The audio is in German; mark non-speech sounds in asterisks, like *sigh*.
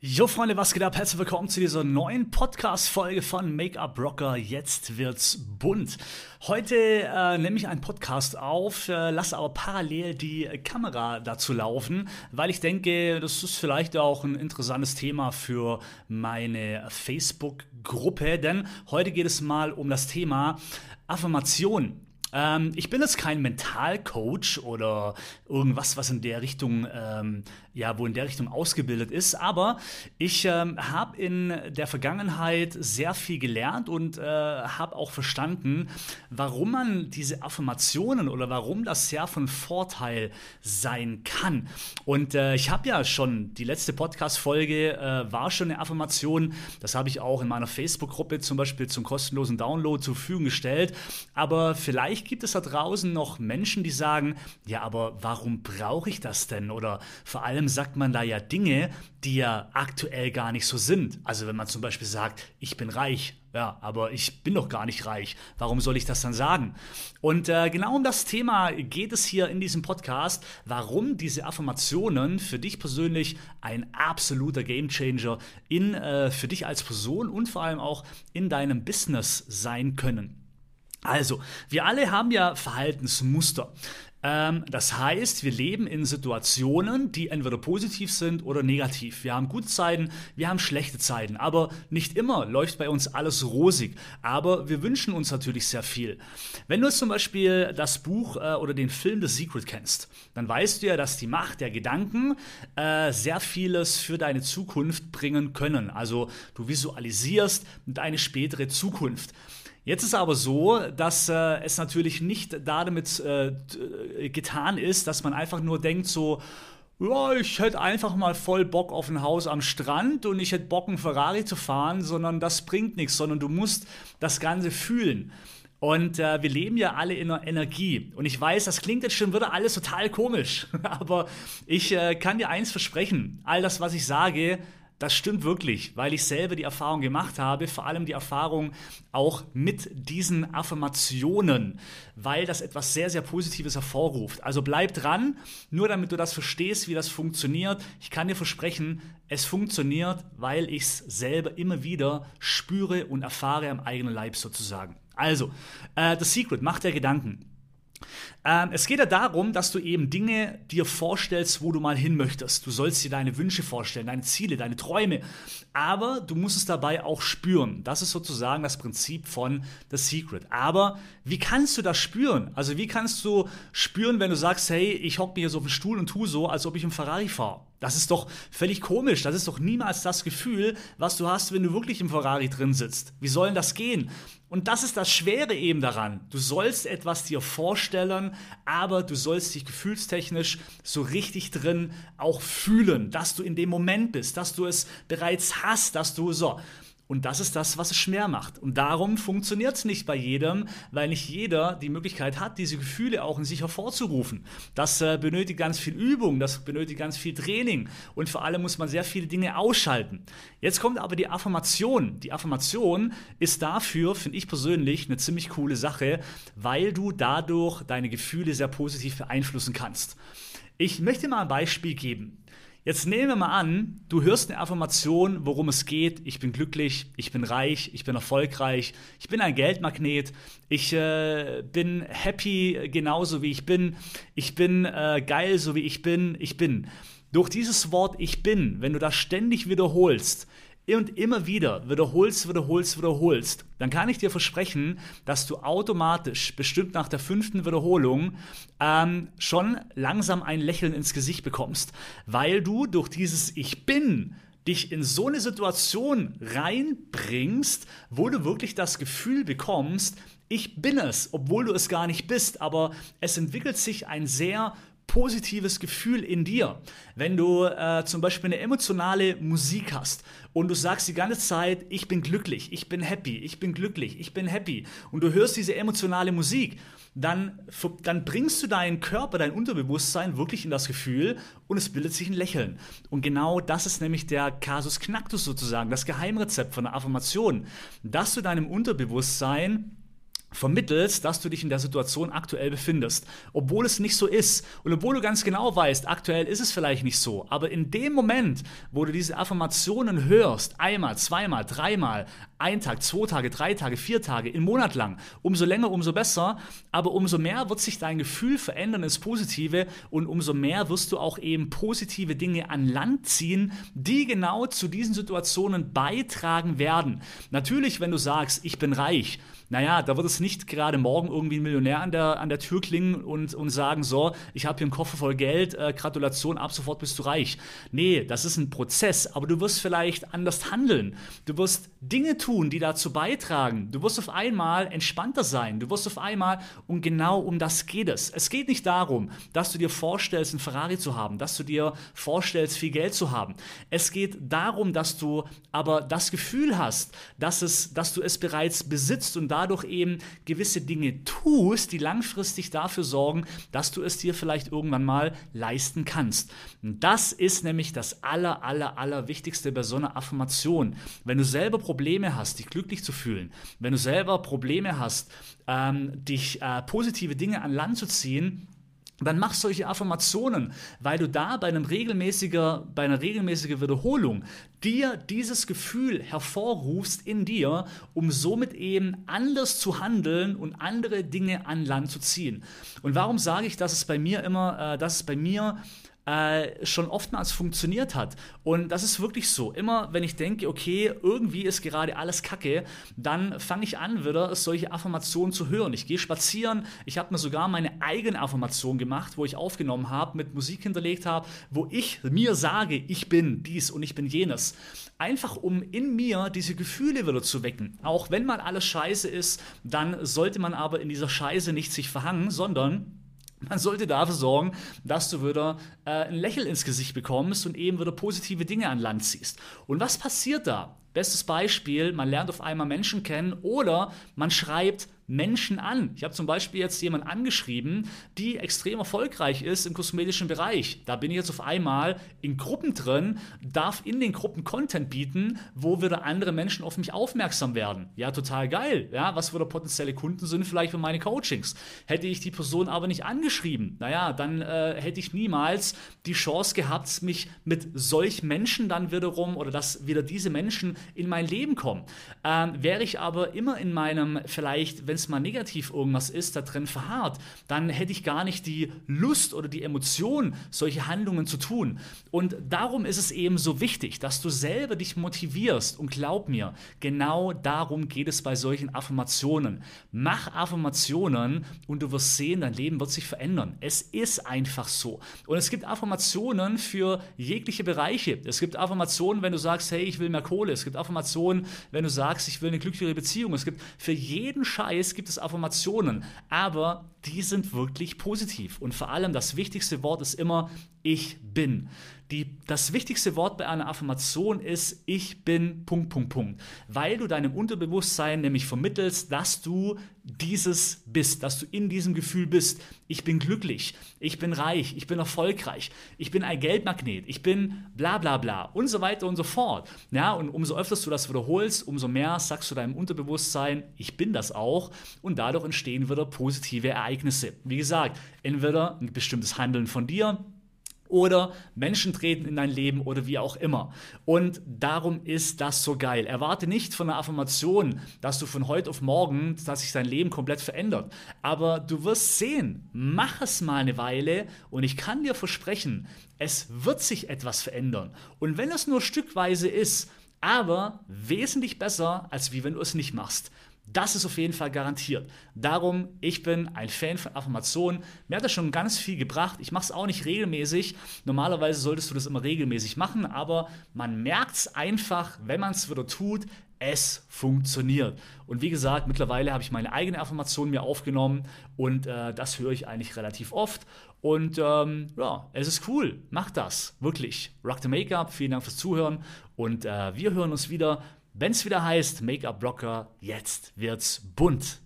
Jo Freunde, was geht ab? Herzlich willkommen zu dieser neuen Podcast-Folge von Make-up Rocker. Jetzt wird's bunt. Heute äh, nehme ich einen Podcast auf, äh, lasse aber parallel die Kamera dazu laufen, weil ich denke, das ist vielleicht auch ein interessantes Thema für meine Facebook-Gruppe, denn heute geht es mal um das Thema Affirmation. Ähm, ich bin jetzt kein Mentalcoach oder irgendwas, was in der Richtung, ähm, ja, wo in der Richtung ausgebildet ist, aber ich ähm, habe in der Vergangenheit sehr viel gelernt und äh, habe auch verstanden, warum man diese Affirmationen oder warum das sehr von Vorteil sein kann. Und äh, ich habe ja schon, die letzte Podcast-Folge äh, war schon eine Affirmation, das habe ich auch in meiner Facebook-Gruppe zum Beispiel zum kostenlosen Download zur Verfügung gestellt, aber vielleicht vielleicht gibt es da draußen noch Menschen, die sagen, ja, aber warum brauche ich das denn? Oder vor allem sagt man da ja Dinge, die ja aktuell gar nicht so sind. Also wenn man zum Beispiel sagt, ich bin reich, ja, aber ich bin doch gar nicht reich. Warum soll ich das dann sagen? Und äh, genau um das Thema geht es hier in diesem Podcast, warum diese Affirmationen für dich persönlich ein absoluter Gamechanger in äh, für dich als Person und vor allem auch in deinem Business sein können. Also, wir alle haben ja Verhaltensmuster. Ähm, das heißt, wir leben in Situationen, die entweder positiv sind oder negativ. Wir haben gute Zeiten, wir haben schlechte Zeiten, aber nicht immer läuft bei uns alles rosig. Aber wir wünschen uns natürlich sehr viel. Wenn du zum Beispiel das Buch äh, oder den Film The Secret kennst, dann weißt du ja, dass die Macht der Gedanken äh, sehr vieles für deine Zukunft bringen können. Also du visualisierst deine spätere Zukunft. Jetzt ist aber so, dass äh, es natürlich nicht damit äh, getan ist, dass man einfach nur denkt so, ja, ich hätte einfach mal voll Bock auf ein Haus am Strand und ich hätte Bock, einen Ferrari zu fahren, sondern das bringt nichts, sondern du musst das Ganze fühlen. Und äh, wir leben ja alle in einer Energie. Und ich weiß, das klingt jetzt schon wieder alles total komisch. *laughs* Aber ich äh, kann dir eins versprechen. All das, was ich sage, das stimmt wirklich, weil ich selber die Erfahrung gemacht habe, vor allem die Erfahrung auch mit diesen Affirmationen, weil das etwas sehr, sehr Positives hervorruft. Also bleib dran, nur damit du das verstehst, wie das funktioniert. Ich kann dir versprechen, es funktioniert, weil ich es selber immer wieder spüre und erfahre am eigenen Leib sozusagen. Also, äh, The Secret, macht der Gedanken. Ähm, es geht ja darum, dass du eben Dinge dir vorstellst, wo du mal hin möchtest. Du sollst dir deine Wünsche vorstellen, deine Ziele, deine Träume. Aber du musst es dabei auch spüren. Das ist sozusagen das Prinzip von The Secret. Aber wie kannst du das spüren? Also wie kannst du spüren, wenn du sagst, hey, ich hocke mir hier so auf den Stuhl und tu so, als ob ich im Ferrari fahre? Das ist doch völlig komisch. Das ist doch niemals das Gefühl, was du hast, wenn du wirklich im Ferrari drin sitzt. Wie soll denn das gehen? Und das ist das Schwere eben daran. Du sollst etwas dir vorstellen, aber du sollst dich gefühlstechnisch so richtig drin auch fühlen, dass du in dem Moment bist, dass du es bereits hast, dass du so. Und das ist das, was es schwer macht. Und darum funktioniert es nicht bei jedem, weil nicht jeder die Möglichkeit hat, diese Gefühle auch in sich hervorzurufen. Das äh, benötigt ganz viel Übung, das benötigt ganz viel Training und vor allem muss man sehr viele Dinge ausschalten. Jetzt kommt aber die Affirmation. Die Affirmation ist dafür, finde ich persönlich, eine ziemlich coole Sache, weil du dadurch deine Gefühle sehr positiv beeinflussen kannst. Ich möchte mal ein Beispiel geben. Jetzt nehmen wir mal an, du hörst eine Affirmation, worum es geht. Ich bin glücklich, ich bin reich, ich bin erfolgreich, ich bin ein Geldmagnet, ich äh, bin happy genauso wie ich bin, ich bin äh, geil so wie ich bin, ich bin. Durch dieses Wort ich bin, wenn du das ständig wiederholst, und immer wieder wiederholst, wiederholst, wiederholst, dann kann ich dir versprechen, dass du automatisch, bestimmt nach der fünften Wiederholung, ähm, schon langsam ein Lächeln ins Gesicht bekommst, weil du durch dieses Ich bin dich in so eine Situation reinbringst, wo du wirklich das Gefühl bekommst, ich bin es, obwohl du es gar nicht bist, aber es entwickelt sich ein sehr positives Gefühl in dir. Wenn du äh, zum Beispiel eine emotionale Musik hast und du sagst die ganze Zeit, ich bin glücklich, ich bin happy, ich bin glücklich, ich bin happy und du hörst diese emotionale Musik, dann, dann bringst du deinen Körper, dein Unterbewusstsein wirklich in das Gefühl und es bildet sich ein Lächeln. Und genau das ist nämlich der Kasus Knacktus sozusagen, das Geheimrezept von der Affirmation, dass du deinem Unterbewusstsein vermittelst, dass du dich in der Situation aktuell befindest, obwohl es nicht so ist. Und obwohl du ganz genau weißt, aktuell ist es vielleicht nicht so, aber in dem Moment, wo du diese Affirmationen hörst, einmal, zweimal, dreimal, ein Tag, zwei Tage, drei Tage, vier Tage, im Monat lang, umso länger, umso besser, aber umso mehr wird sich dein Gefühl verändern ins Positive und umso mehr wirst du auch eben positive Dinge an Land ziehen, die genau zu diesen Situationen beitragen werden. Natürlich, wenn du sagst, ich bin reich, naja, da wird es nicht gerade morgen irgendwie ein Millionär an der, an der Tür klingen und, und sagen, so, ich habe hier einen Koffer voll Geld, äh, Gratulation, ab sofort bist du reich. Nee, das ist ein Prozess, aber du wirst vielleicht anders handeln. Du wirst Dinge tun, die dazu beitragen. Du wirst auf einmal entspannter sein. Du wirst auf einmal, und genau um das geht es. Es geht nicht darum, dass du dir vorstellst, einen Ferrari zu haben, dass du dir vorstellst, viel Geld zu haben. Es geht darum, dass du aber das Gefühl hast, dass, es, dass du es bereits besitzt und dadurch eben gewisse Dinge tust, die langfristig dafür sorgen, dass du es dir vielleicht irgendwann mal leisten kannst. Und das ist nämlich das aller, aller, aller Wichtigste bei so einer Affirmation. Wenn du selber Probleme hast, dich glücklich zu fühlen, wenn du selber Probleme hast, ähm, dich äh, positive Dinge an Land zu ziehen, dann mach solche Affirmationen, weil du da bei, einem regelmäßiger, bei einer regelmäßigen Wiederholung dir dieses Gefühl hervorrufst in dir, um somit eben anders zu handeln und andere Dinge an Land zu ziehen. Und warum sage ich, dass es bei mir immer, äh, dass es bei mir äh, schon oftmals funktioniert hat. Und das ist wirklich so. Immer wenn ich denke, okay, irgendwie ist gerade alles kacke, dann fange ich an, wieder solche Affirmationen zu hören. Ich gehe spazieren, ich habe mir sogar meine eigene Affirmation gemacht, wo ich aufgenommen habe, mit Musik hinterlegt habe, wo ich mir sage, ich bin dies und ich bin jenes. Einfach um in mir diese Gefühle wieder zu wecken. Auch wenn mal alles scheiße ist, dann sollte man aber in dieser Scheiße nicht sich verhangen, sondern man sollte dafür sorgen, dass du wieder äh, ein Lächeln ins Gesicht bekommst und eben wieder positive Dinge an Land ziehst. Und was passiert da? Bestes Beispiel, man lernt auf einmal Menschen kennen oder man schreibt Menschen an. Ich habe zum Beispiel jetzt jemanden angeschrieben, die extrem erfolgreich ist im kosmetischen Bereich. Da bin ich jetzt auf einmal in Gruppen drin, darf in den Gruppen Content bieten, wo wieder andere Menschen auf mich aufmerksam werden. Ja, total geil. Ja, was wieder potenzielle Kunden sind vielleicht für meine Coachings. Hätte ich die Person aber nicht angeschrieben, naja, dann äh, hätte ich niemals die Chance gehabt, mich mit solch Menschen dann wiederum oder dass wieder diese Menschen in mein Leben kommen. Ähm, wäre ich aber immer in meinem vielleicht, wenn es mal negativ irgendwas ist, da drin verharrt, dann hätte ich gar nicht die Lust oder die Emotion, solche Handlungen zu tun. Und darum ist es eben so wichtig, dass du selber dich motivierst. Und glaub mir, genau darum geht es bei solchen Affirmationen. Mach Affirmationen und du wirst sehen, dein Leben wird sich verändern. Es ist einfach so. Und es gibt Affirmationen für jegliche Bereiche. Es gibt Affirmationen, wenn du sagst, hey, ich will mehr Kohle. Es gibt Affirmationen, wenn du sagst, ich will eine glücklichere Beziehung. Es gibt für jeden Scheiß gibt es Affirmationen, aber die sind wirklich positiv. Und vor allem das wichtigste Wort ist immer ich bin. Die, das wichtigste Wort bei einer Affirmation ist ich bin Punkt, Punkt, Punkt. Weil du deinem Unterbewusstsein nämlich vermittelst, dass du dieses bist, dass du in diesem Gefühl bist. Ich bin glücklich, ich bin reich, ich bin erfolgreich, ich bin ein Geldmagnet, ich bin bla bla bla und so weiter und so fort. Ja, und umso öfter du das wiederholst, umso mehr sagst du deinem Unterbewusstsein, ich bin das auch und dadurch entstehen wieder positive Ereignisse. Wie gesagt, entweder ein bestimmtes Handeln von dir, oder Menschen treten in dein Leben oder wie auch immer. Und darum ist das so geil. Erwarte nicht von einer Affirmation, dass du von heute auf morgen, dass sich dein Leben komplett verändert. Aber du wirst sehen, mach es mal eine Weile und ich kann dir versprechen, es wird sich etwas verändern. Und wenn es nur stückweise ist, aber wesentlich besser, als wie wenn du es nicht machst. Das ist auf jeden Fall garantiert. Darum, ich bin ein Fan von Affirmationen. Mir hat das schon ganz viel gebracht. Ich mache es auch nicht regelmäßig. Normalerweise solltest du das immer regelmäßig machen, aber man merkt es einfach, wenn man es wieder tut, es funktioniert. Und wie gesagt, mittlerweile habe ich meine eigene Affirmation mir aufgenommen und äh, das höre ich eigentlich relativ oft. Und ähm, ja, es ist cool. Mach das. Wirklich. Rock the Make-up. Vielen Dank fürs Zuhören. Und äh, wir hören uns wieder wenn es wieder heißt Make-up Blocker, jetzt wird's bunt.